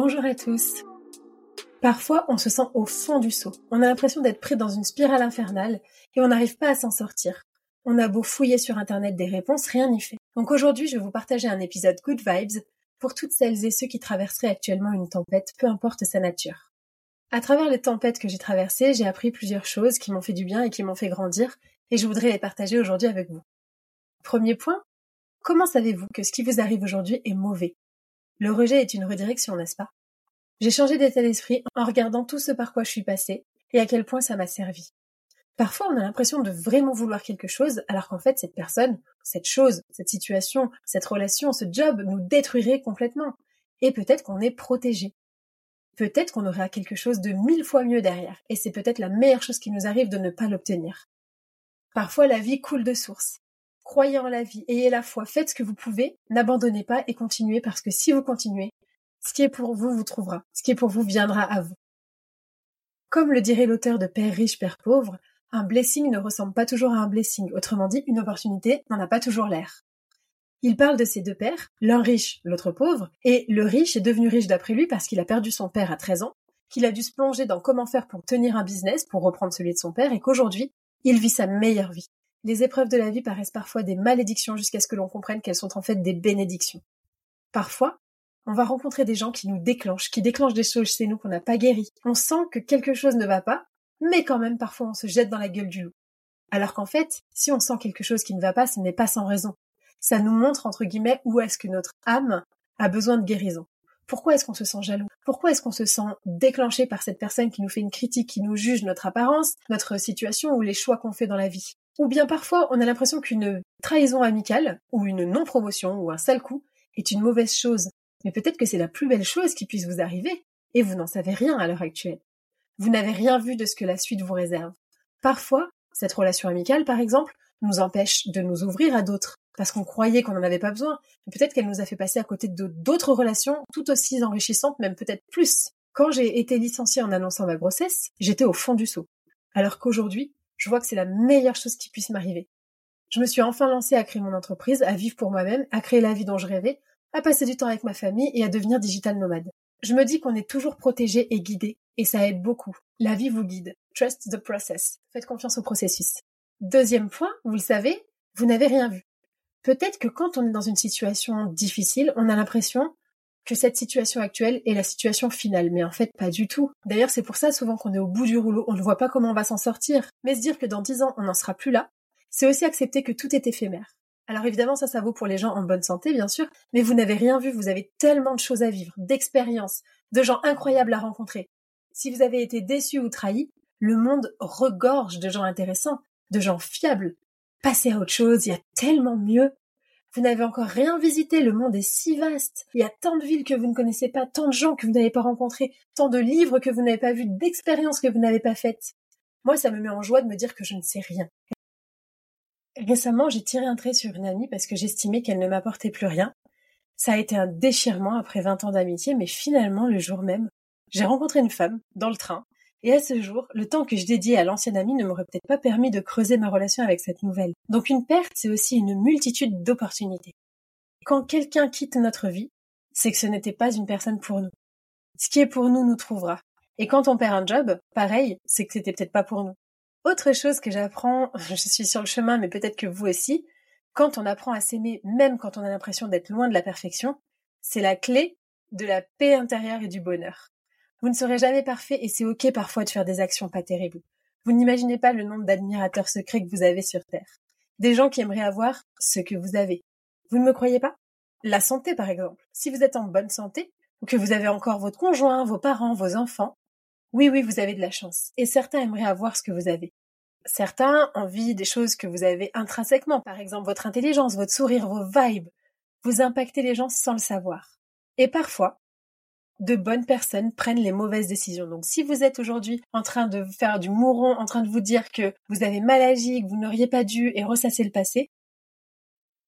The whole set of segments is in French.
Bonjour à tous. Parfois, on se sent au fond du seau. On a l'impression d'être pris dans une spirale infernale et on n'arrive pas à s'en sortir. On a beau fouiller sur Internet des réponses, rien n'y fait. Donc aujourd'hui, je vais vous partager un épisode Good Vibes pour toutes celles et ceux qui traverseraient actuellement une tempête, peu importe sa nature. À travers les tempêtes que j'ai traversées, j'ai appris plusieurs choses qui m'ont fait du bien et qui m'ont fait grandir, et je voudrais les partager aujourd'hui avec vous. Premier point, comment savez-vous que ce qui vous arrive aujourd'hui est mauvais? Le rejet est une redirection, n'est-ce pas? J'ai changé d'état d'esprit en regardant tout ce par quoi je suis passée et à quel point ça m'a servi. Parfois, on a l'impression de vraiment vouloir quelque chose, alors qu'en fait, cette personne, cette chose, cette situation, cette relation, ce job nous détruirait complètement. Et peut-être qu'on est protégé peut-être qu'on aura quelque chose de mille fois mieux derrière, et c'est peut-être la meilleure chose qui nous arrive de ne pas l'obtenir. Parfois la vie coule de source. Croyez en la vie, ayez la foi, faites ce que vous pouvez, n'abandonnez pas et continuez parce que si vous continuez, ce qui est pour vous vous trouvera, ce qui est pour vous viendra à vous. Comme le dirait l'auteur de Père riche, Père pauvre, un blessing ne ressemble pas toujours à un blessing, autrement dit, une opportunité n'en a pas toujours l'air. Il parle de ses deux pères, l'un riche, l'autre pauvre, et le riche est devenu riche d'après lui parce qu'il a perdu son père à 13 ans, qu'il a dû se plonger dans comment faire pour tenir un business, pour reprendre celui de son père, et qu'aujourd'hui, il vit sa meilleure vie. Les épreuves de la vie paraissent parfois des malédictions jusqu'à ce que l'on comprenne qu'elles sont en fait des bénédictions. Parfois, on va rencontrer des gens qui nous déclenchent, qui déclenchent des choses chez nous qu'on n'a pas guéries. On sent que quelque chose ne va pas, mais quand même parfois on se jette dans la gueule du loup. Alors qu'en fait, si on sent quelque chose qui ne va pas, ce n'est pas sans raison ça nous montre entre guillemets où est-ce que notre âme a besoin de guérison. Pourquoi est-ce qu'on se sent jaloux? Pourquoi est-ce qu'on se sent déclenché par cette personne qui nous fait une critique, qui nous juge notre apparence, notre situation ou les choix qu'on fait dans la vie? Ou bien parfois on a l'impression qu'une trahison amicale ou une non-promotion ou un sale coup est une mauvaise chose. Mais peut-être que c'est la plus belle chose qui puisse vous arriver et vous n'en savez rien à l'heure actuelle. Vous n'avez rien vu de ce que la suite vous réserve. Parfois, cette relation amicale, par exemple, nous empêche de nous ouvrir à d'autres, parce qu'on croyait qu'on n'en avait pas besoin. Peut-être qu'elle nous a fait passer à côté de d'autres relations tout aussi enrichissantes, même peut-être plus. Quand j'ai été licenciée en annonçant ma grossesse, j'étais au fond du seau. Alors qu'aujourd'hui, je vois que c'est la meilleure chose qui puisse m'arriver. Je me suis enfin lancée à créer mon entreprise, à vivre pour moi-même, à créer la vie dont je rêvais, à passer du temps avec ma famille et à devenir digital nomade. Je me dis qu'on est toujours protégé et guidé, et ça aide beaucoup. La vie vous guide. Trust the process. Faites confiance au processus. Deuxième point, vous le savez, vous n'avez rien vu. Peut-être que quand on est dans une situation difficile, on a l'impression que cette situation actuelle est la situation finale, mais en fait pas du tout. D'ailleurs, c'est pour ça souvent qu'on est au bout du rouleau, on ne voit pas comment on va s'en sortir. Mais se dire que dans dix ans, on n'en sera plus là, c'est aussi accepter que tout est éphémère. Alors évidemment, ça, ça vaut pour les gens en bonne santé, bien sûr, mais vous n'avez rien vu, vous avez tellement de choses à vivre, d'expériences, de gens incroyables à rencontrer. Si vous avez été déçu ou trahi, le monde regorge de gens intéressants, de gens fiables. Passez à autre chose, il y a tellement mieux. Vous n'avez encore rien visité, le monde est si vaste. Il y a tant de villes que vous ne connaissez pas, tant de gens que vous n'avez pas rencontrés, tant de livres que vous n'avez pas vus, d'expériences que vous n'avez pas faites. Moi, ça me met en joie de me dire que je ne sais rien. Récemment, j'ai tiré un trait sur une amie parce que j'estimais qu'elle ne m'apportait plus rien. Ça a été un déchirement après 20 ans d'amitié, mais finalement, le jour même, j'ai rencontré une femme, dans le train, et à ce jour, le temps que je dédiais à l'ancienne amie ne m'aurait peut-être pas permis de creuser ma relation avec cette nouvelle. Donc une perte, c'est aussi une multitude d'opportunités. Quand quelqu'un quitte notre vie, c'est que ce n'était pas une personne pour nous. Ce qui est pour nous nous trouvera. Et quand on perd un job, pareil, c'est que c'était peut-être pas pour nous. Autre chose que j'apprends, je suis sur le chemin, mais peut-être que vous aussi, quand on apprend à s'aimer, même quand on a l'impression d'être loin de la perfection, c'est la clé de la paix intérieure et du bonheur. Vous ne serez jamais parfait et c'est ok parfois de faire des actions pas terribles. Vous n'imaginez pas le nombre d'admirateurs secrets que vous avez sur Terre. Des gens qui aimeraient avoir ce que vous avez. Vous ne me croyez pas? La santé, par exemple. Si vous êtes en bonne santé, ou que vous avez encore votre conjoint, vos parents, vos enfants, oui, oui, vous avez de la chance. Et certains aimeraient avoir ce que vous avez. Certains envient des choses que vous avez intrinsèquement, par exemple votre intelligence, votre sourire, vos vibes. Vous impactez les gens sans le savoir. Et parfois, de bonnes personnes prennent les mauvaises décisions. Donc si vous êtes aujourd'hui en train de faire du mouron, en train de vous dire que vous avez mal agi, que vous n'auriez pas dû et ressasser le passé,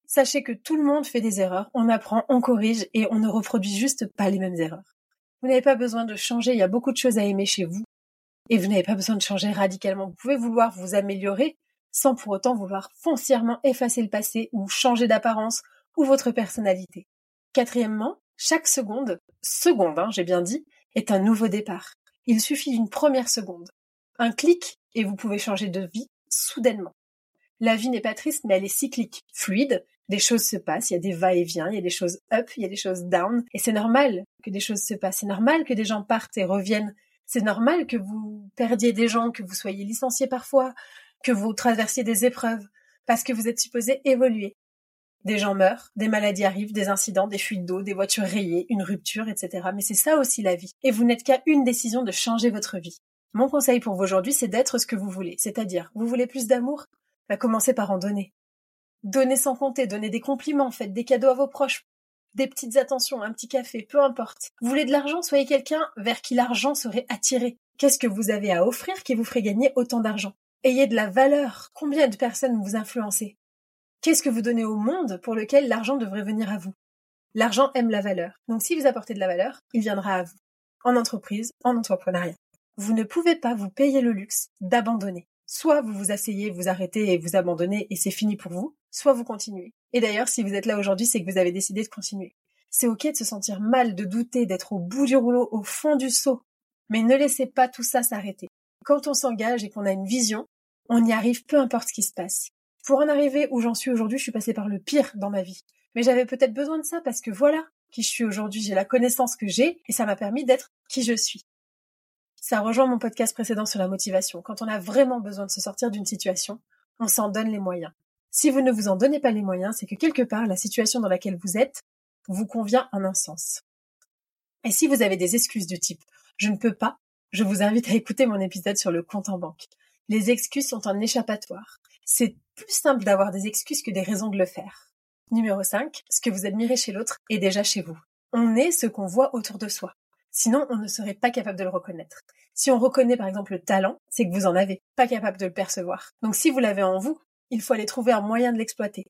sachez que tout le monde fait des erreurs, on apprend, on corrige et on ne reproduit juste pas les mêmes erreurs. Vous n'avez pas besoin de changer, il y a beaucoup de choses à aimer chez vous et vous n'avez pas besoin de changer radicalement. Vous pouvez vouloir vous améliorer sans pour autant vouloir foncièrement effacer le passé ou changer d'apparence ou votre personnalité. Quatrièmement, chaque seconde, seconde, hein, j'ai bien dit, est un nouveau départ. Il suffit d'une première seconde. Un clic et vous pouvez changer de vie soudainement. La vie n'est pas triste, mais elle est cyclique, fluide. Des choses se passent, il y a des va-et-vient, il y a des choses up, il y a des choses down, et c'est normal que des choses se passent. C'est normal que des gens partent et reviennent. C'est normal que vous perdiez des gens, que vous soyez licenciés parfois, que vous traversiez des épreuves, parce que vous êtes supposé évoluer. Des gens meurent, des maladies arrivent, des incidents, des fuites d'eau, des voitures rayées, une rupture, etc. Mais c'est ça aussi la vie. Et vous n'êtes qu'à une décision de changer votre vie. Mon conseil pour vous aujourd'hui, c'est d'être ce que vous voulez. C'est-à-dire, vous voulez plus d'amour? Bah, commencez par en donner. Donnez sans compter, donnez des compliments, faites des cadeaux à vos proches, des petites attentions, un petit café, peu importe. Vous voulez de l'argent, soyez quelqu'un vers qui l'argent serait attiré. Qu'est-ce que vous avez à offrir qui vous ferait gagner autant d'argent? Ayez de la valeur. Combien de personnes vous influencez? Qu'est-ce que vous donnez au monde pour lequel l'argent devrait venir à vous? L'argent aime la valeur. Donc si vous apportez de la valeur, il viendra à vous. En entreprise, en entrepreneuriat. Vous ne pouvez pas vous payer le luxe d'abandonner. Soit vous vous asseyez, vous arrêtez et vous abandonnez et c'est fini pour vous, soit vous continuez. Et d'ailleurs, si vous êtes là aujourd'hui, c'est que vous avez décidé de continuer. C'est ok de se sentir mal, de douter, d'être au bout du rouleau, au fond du seau. Mais ne laissez pas tout ça s'arrêter. Quand on s'engage et qu'on a une vision, on y arrive peu importe ce qui se passe. Pour en arriver où j'en suis aujourd'hui, je suis passée par le pire dans ma vie. Mais j'avais peut-être besoin de ça parce que voilà qui je suis aujourd'hui, j'ai la connaissance que j'ai et ça m'a permis d'être qui je suis. Ça rejoint mon podcast précédent sur la motivation. Quand on a vraiment besoin de se sortir d'une situation, on s'en donne les moyens. Si vous ne vous en donnez pas les moyens, c'est que quelque part, la situation dans laquelle vous êtes vous convient en un sens. Et si vous avez des excuses du type je ne peux pas, je vous invite à écouter mon épisode sur le compte en banque. Les excuses sont un échappatoire. C'est plus simple d'avoir des excuses que des raisons de le faire. Numéro 5, ce que vous admirez chez l'autre est déjà chez vous. On est ce qu'on voit autour de soi. Sinon, on ne serait pas capable de le reconnaître. Si on reconnaît par exemple le talent, c'est que vous en avez, pas capable de le percevoir. Donc si vous l'avez en vous, il faut aller trouver un moyen de l'exploiter.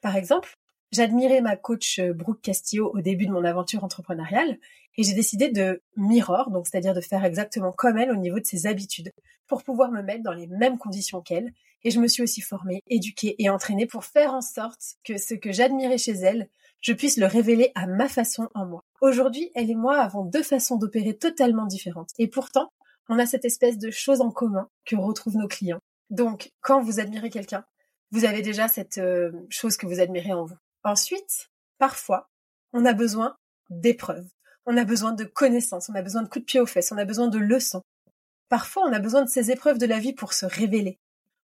Par exemple, j'admirais ma coach euh, Brooke Castillo au début de mon aventure entrepreneuriale et j'ai décidé de mirror, donc c'est-à-dire de faire exactement comme elle au niveau de ses habitudes, pour pouvoir me mettre dans les mêmes conditions qu'elle et je me suis aussi formée, éduquée et entraînée pour faire en sorte que ce que j'admirais chez elle, je puisse le révéler à ma façon en moi. Aujourd'hui, elle et moi avons deux façons d'opérer totalement différentes. Et pourtant, on a cette espèce de chose en commun que retrouvent nos clients. Donc, quand vous admirez quelqu'un, vous avez déjà cette euh, chose que vous admirez en vous. Ensuite, parfois, on a besoin d'épreuves. On a besoin de connaissances, on a besoin de coups de pied aux fesses, on a besoin de leçons. Parfois, on a besoin de ces épreuves de la vie pour se révéler.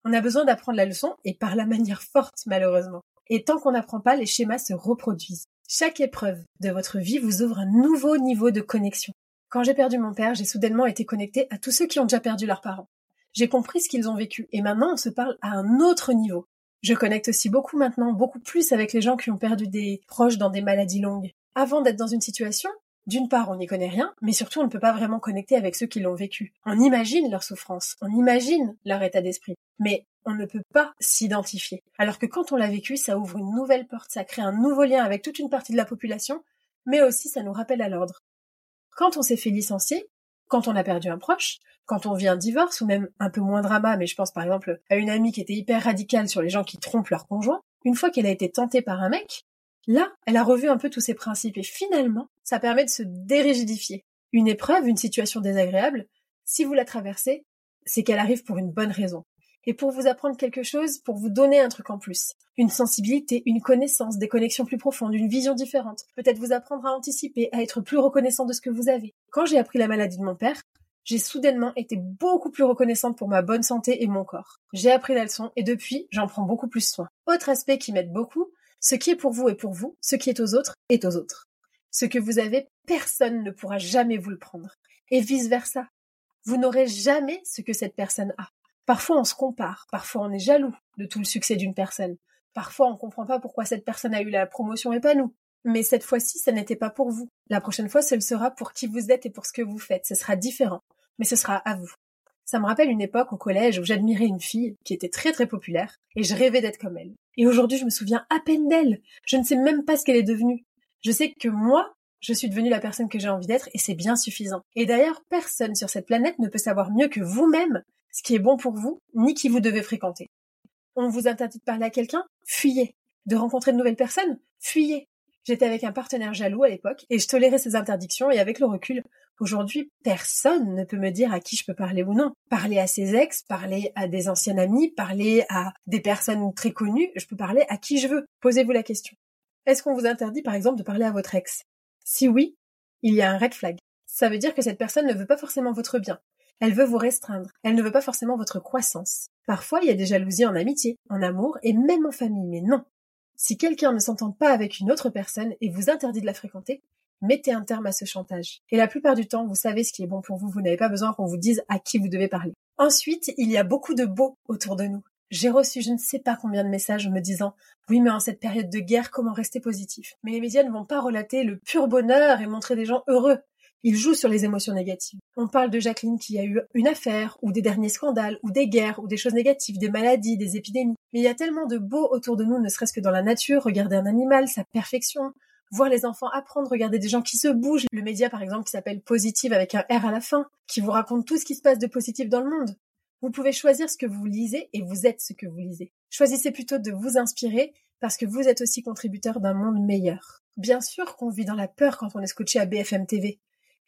On a besoin d'apprendre la leçon et par la manière forte, malheureusement. Et tant qu'on n'apprend pas, les schémas se reproduisent. Chaque épreuve de votre vie vous ouvre un nouveau niveau de connexion. Quand j'ai perdu mon père, j'ai soudainement été connectée à tous ceux qui ont déjà perdu leurs parents. J'ai compris ce qu'ils ont vécu et maintenant on se parle à un autre niveau. Je connecte aussi beaucoup maintenant, beaucoup plus avec les gens qui ont perdu des proches dans des maladies longues. Avant d'être dans une situation, d'une part, on n'y connaît rien, mais surtout, on ne peut pas vraiment connecter avec ceux qui l'ont vécu. On imagine leur souffrance, on imagine leur état d'esprit, mais on ne peut pas s'identifier. Alors que quand on l'a vécu, ça ouvre une nouvelle porte, ça crée un nouveau lien avec toute une partie de la population, mais aussi ça nous rappelle à l'ordre. Quand on s'est fait licencier, quand on a perdu un proche, quand on vit un divorce, ou même un peu moins drama, mais je pense par exemple à une amie qui était hyper radicale sur les gens qui trompent leur conjoint, une fois qu'elle a été tentée par un mec, là, elle a revu un peu tous ses principes, et finalement, ça permet de se dérigidifier. Une épreuve, une situation désagréable, si vous la traversez, c'est qu'elle arrive pour une bonne raison. Et pour vous apprendre quelque chose, pour vous donner un truc en plus. Une sensibilité, une connaissance, des connexions plus profondes, une vision différente. Peut-être vous apprendre à anticiper, à être plus reconnaissant de ce que vous avez. Quand j'ai appris la maladie de mon père, j'ai soudainement été beaucoup plus reconnaissante pour ma bonne santé et mon corps. J'ai appris la leçon et depuis, j'en prends beaucoup plus soin. Autre aspect qui m'aide beaucoup, ce qui est pour vous est pour vous, ce qui est aux autres est aux autres. Ce que vous avez, personne ne pourra jamais vous le prendre. Et vice versa. Vous n'aurez jamais ce que cette personne a. Parfois on se compare, parfois on est jaloux de tout le succès d'une personne. Parfois on comprend pas pourquoi cette personne a eu la promotion et pas nous. Mais cette fois-ci, ça n'était pas pour vous. La prochaine fois, ce sera pour qui vous êtes et pour ce que vous faites. Ce sera différent mais ce sera à vous. Ça me rappelle une époque au collège où j'admirais une fille qui était très très populaire et je rêvais d'être comme elle. Et aujourd'hui, je me souviens à peine d'elle. Je ne sais même pas ce qu'elle est devenue. Je sais que moi, je suis devenue la personne que j'ai envie d'être et c'est bien suffisant. Et d'ailleurs, personne sur cette planète ne peut savoir mieux que vous-même ce qui est bon pour vous, ni qui vous devez fréquenter. On vous interdit de parler à quelqu'un? Fuyez. De rencontrer de nouvelles personnes? Fuyez. J'étais avec un partenaire jaloux à l'époque et je tolérais ces interdictions et avec le recul, aujourd'hui, personne ne peut me dire à qui je peux parler ou non. Parler à ses ex, parler à des anciens amis, parler à des personnes très connues, je peux parler à qui je veux. Posez-vous la question. Est-ce qu'on vous interdit par exemple de parler à votre ex? Si oui, il y a un red flag. Ça veut dire que cette personne ne veut pas forcément votre bien. Elle veut vous restreindre. Elle ne veut pas forcément votre croissance. Parfois, il y a des jalousies en amitié, en amour et même en famille, mais non. Si quelqu'un ne s'entend pas avec une autre personne et vous interdit de la fréquenter, mettez un terme à ce chantage. Et la plupart du temps, vous savez ce qui est bon pour vous, vous n'avez pas besoin qu'on vous dise à qui vous devez parler. Ensuite, il y a beaucoup de beaux autour de nous. J'ai reçu je ne sais pas combien de messages me disant oui mais en cette période de guerre comment rester positif? Mais les médias ne vont pas relater le pur bonheur et montrer des gens heureux. Ils jouent sur les émotions négatives. On parle de Jacqueline qui a eu une affaire, ou des derniers scandales, ou des guerres, ou des choses négatives, des maladies, des épidémies. Mais il y a tellement de beau autour de nous, ne serait-ce que dans la nature, regarder un animal, sa perfection, voir les enfants apprendre, regarder des gens qui se bougent. Le média, par exemple, qui s'appelle Positive avec un R à la fin, qui vous raconte tout ce qui se passe de positif dans le monde. Vous pouvez choisir ce que vous lisez et vous êtes ce que vous lisez. Choisissez plutôt de vous inspirer parce que vous êtes aussi contributeur d'un monde meilleur. Bien sûr qu'on vit dans la peur quand on est scotché à BFM TV.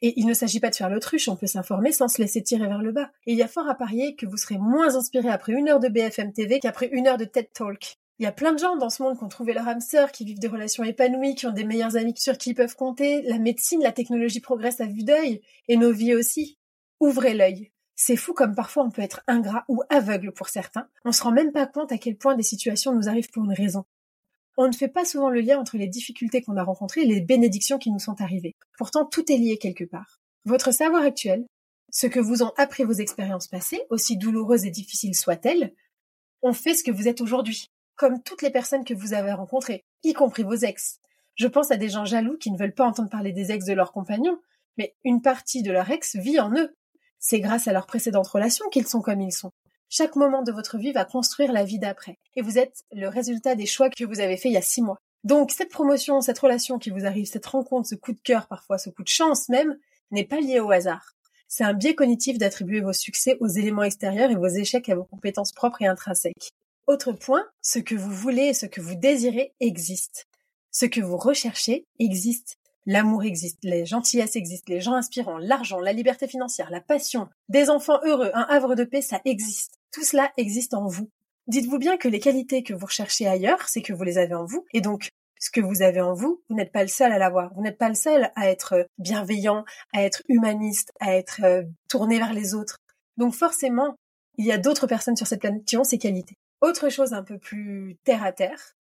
Et il ne s'agit pas de faire l'autruche, on peut s'informer sans se laisser tirer vers le bas. Et il y a fort à parier que vous serez moins inspiré après une heure de BFM TV qu'après une heure de TED Talk. Il y a plein de gens dans ce monde qui ont trouvé leur âme sœur, qui vivent des relations épanouies, qui ont des meilleurs amis sur qui ils peuvent compter. La médecine, la technologie progressent à vue d'œil, et nos vies aussi. Ouvrez l'œil. C'est fou comme parfois on peut être ingrat ou aveugle pour certains. On se rend même pas compte à quel point des situations nous arrivent pour une raison on ne fait pas souvent le lien entre les difficultés qu'on a rencontrées et les bénédictions qui nous sont arrivées. Pourtant, tout est lié quelque part. Votre savoir actuel, ce que vous ont appris vos expériences passées, aussi douloureuses et difficiles soient-elles, ont fait ce que vous êtes aujourd'hui, comme toutes les personnes que vous avez rencontrées, y compris vos ex. Je pense à des gens jaloux qui ne veulent pas entendre parler des ex de leurs compagnons, mais une partie de leur ex vit en eux. C'est grâce à leurs précédentes relations qu'ils sont comme ils sont. Chaque moment de votre vie va construire la vie d'après. Et vous êtes le résultat des choix que vous avez faits il y a six mois. Donc cette promotion, cette relation qui vous arrive, cette rencontre, ce coup de cœur parfois, ce coup de chance même, n'est pas lié au hasard. C'est un biais cognitif d'attribuer vos succès aux éléments extérieurs et vos échecs à vos compétences propres et intrinsèques. Autre point, ce que vous voulez et ce que vous désirez existe. Ce que vous recherchez existe. L'amour existe, les gentillesses existent, les gens inspirants, l'argent, la liberté financière, la passion, des enfants heureux, un havre de paix, ça existe. Tout cela existe en vous. Dites-vous bien que les qualités que vous recherchez ailleurs, c'est que vous les avez en vous, et donc ce que vous avez en vous, vous n'êtes pas le seul à l'avoir. Vous n'êtes pas le seul à être bienveillant, à être humaniste, à être euh, tourné vers les autres. Donc forcément, il y a d'autres personnes sur cette planète qui ont ces qualités. Autre chose un peu plus terre à terre,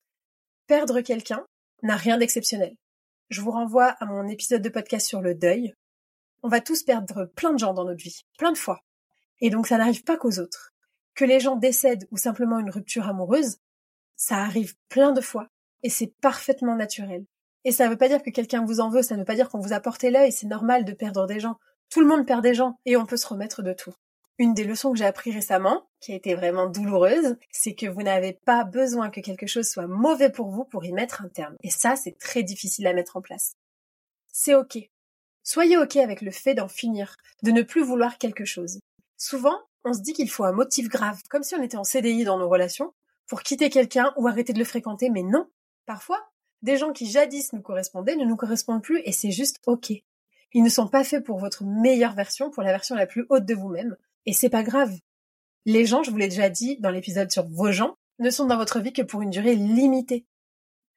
Perdre quelqu'un n'a rien d'exceptionnel. Je vous renvoie à mon épisode de podcast sur le deuil. On va tous perdre plein de gens dans notre vie, plein de fois. Et donc ça n'arrive pas qu'aux autres. Que les gens décèdent ou simplement une rupture amoureuse, ça arrive plein de fois et c'est parfaitement naturel. Et ça ne veut pas dire que quelqu'un vous en veut, ça ne veut pas dire qu'on vous a porté l'œil, c'est normal de perdre des gens. Tout le monde perd des gens et on peut se remettre de tout. Une des leçons que j'ai appris récemment, qui a été vraiment douloureuse, c'est que vous n'avez pas besoin que quelque chose soit mauvais pour vous pour y mettre un terme. Et ça, c'est très difficile à mettre en place. C'est ok. Soyez ok avec le fait d'en finir, de ne plus vouloir quelque chose. Souvent, on se dit qu'il faut un motif grave, comme si on était en CDI dans nos relations, pour quitter quelqu'un ou arrêter de le fréquenter, mais non. Parfois, des gens qui jadis nous correspondaient ne nous correspondent plus et c'est juste ok. Ils ne sont pas faits pour votre meilleure version, pour la version la plus haute de vous-même. Et c'est pas grave. Les gens, je vous l'ai déjà dit dans l'épisode sur vos gens, ne sont dans votre vie que pour une durée limitée.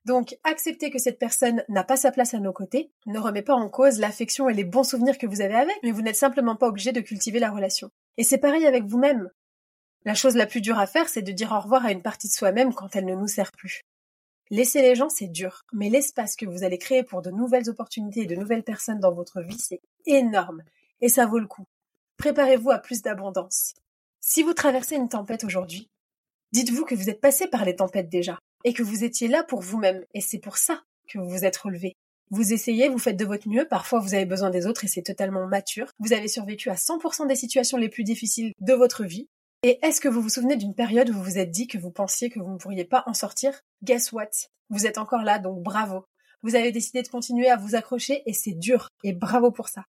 Donc, accepter que cette personne n'a pas sa place à nos côtés ne remet pas en cause l'affection et les bons souvenirs que vous avez avec, mais vous n'êtes simplement pas obligé de cultiver la relation. Et c'est pareil avec vous-même. La chose la plus dure à faire, c'est de dire au revoir à une partie de soi-même quand elle ne nous sert plus. Laisser les gens, c'est dur, mais l'espace que vous allez créer pour de nouvelles opportunités et de nouvelles personnes dans votre vie, c'est énorme, et ça vaut le coup. Préparez-vous à plus d'abondance. Si vous traversez une tempête aujourd'hui, dites-vous que vous êtes passé par les tempêtes déjà, et que vous étiez là pour vous-même, et c'est pour ça que vous vous êtes relevé. Vous essayez, vous faites de votre mieux, parfois vous avez besoin des autres et c'est totalement mature. Vous avez survécu à 100% des situations les plus difficiles de votre vie, et est-ce que vous vous souvenez d'une période où vous vous êtes dit que vous pensiez que vous ne pourriez pas en sortir? Guess what? Vous êtes encore là, donc bravo. Vous avez décidé de continuer à vous accrocher et c'est dur, et bravo pour ça.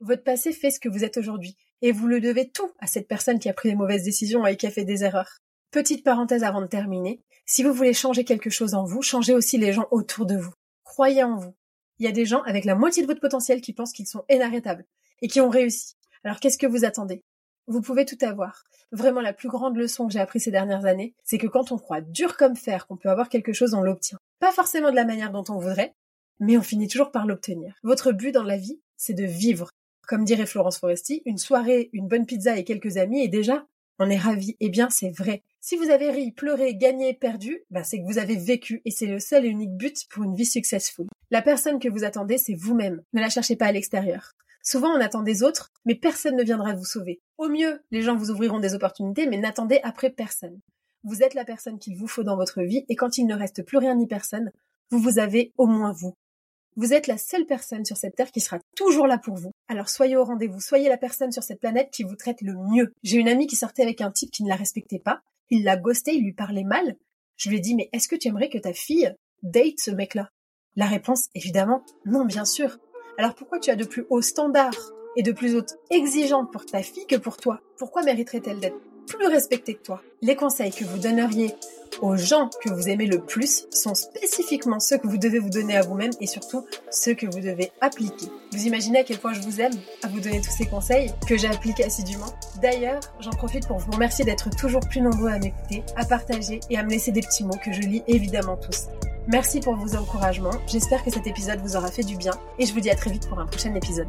Votre passé fait ce que vous êtes aujourd'hui, et vous le devez tout à cette personne qui a pris les mauvaises décisions et qui a fait des erreurs. Petite parenthèse avant de terminer, si vous voulez changer quelque chose en vous, changez aussi les gens autour de vous. Croyez en vous. Il y a des gens avec la moitié de votre potentiel qui pensent qu'ils sont inarrêtables et qui ont réussi. Alors qu'est-ce que vous attendez? Vous pouvez tout avoir. Vraiment, la plus grande leçon que j'ai appris ces dernières années, c'est que quand on croit dur comme fer qu'on peut avoir quelque chose, on l'obtient. Pas forcément de la manière dont on voudrait, mais on finit toujours par l'obtenir. Votre but dans la vie, c'est de vivre. Comme dirait Florence Foresti, une soirée, une bonne pizza et quelques amis, et déjà, on est ravi. Eh bien, c'est vrai. Si vous avez ri, pleuré, gagné, perdu, bah, c'est que vous avez vécu et c'est le seul et unique but pour une vie successful. La personne que vous attendez, c'est vous-même. Ne la cherchez pas à l'extérieur. Souvent, on attend des autres, mais personne ne viendra vous sauver. Au mieux, les gens vous ouvriront des opportunités, mais n'attendez après personne. Vous êtes la personne qu'il vous faut dans votre vie, et quand il ne reste plus rien ni personne, vous vous avez au moins vous. Vous êtes la seule personne sur cette terre qui sera toujours là pour vous. Alors soyez au rendez-vous, soyez la personne sur cette planète qui vous traite le mieux. J'ai une amie qui sortait avec un type qui ne la respectait pas. Il l'a ghosté, il lui parlait mal. Je lui ai dit, mais est-ce que tu aimerais que ta fille date ce mec-là? La réponse, évidemment, non, bien sûr. Alors pourquoi tu as de plus hauts standards et de plus hautes exigeantes pour ta fille que pour toi? Pourquoi mériterait-elle d'être plus respectée que toi Les conseils que vous donneriez aux gens que vous aimez le plus sont spécifiquement ceux que vous devez vous donner à vous-même et surtout ceux que vous devez appliquer. Vous imaginez à quel point je vous aime à vous donner tous ces conseils que j'applique assidûment D'ailleurs, j'en profite pour vous remercier d'être toujours plus nombreux à m'écouter, à partager et à me laisser des petits mots que je lis évidemment tous. Merci pour vos encouragements, j'espère que cet épisode vous aura fait du bien et je vous dis à très vite pour un prochain épisode.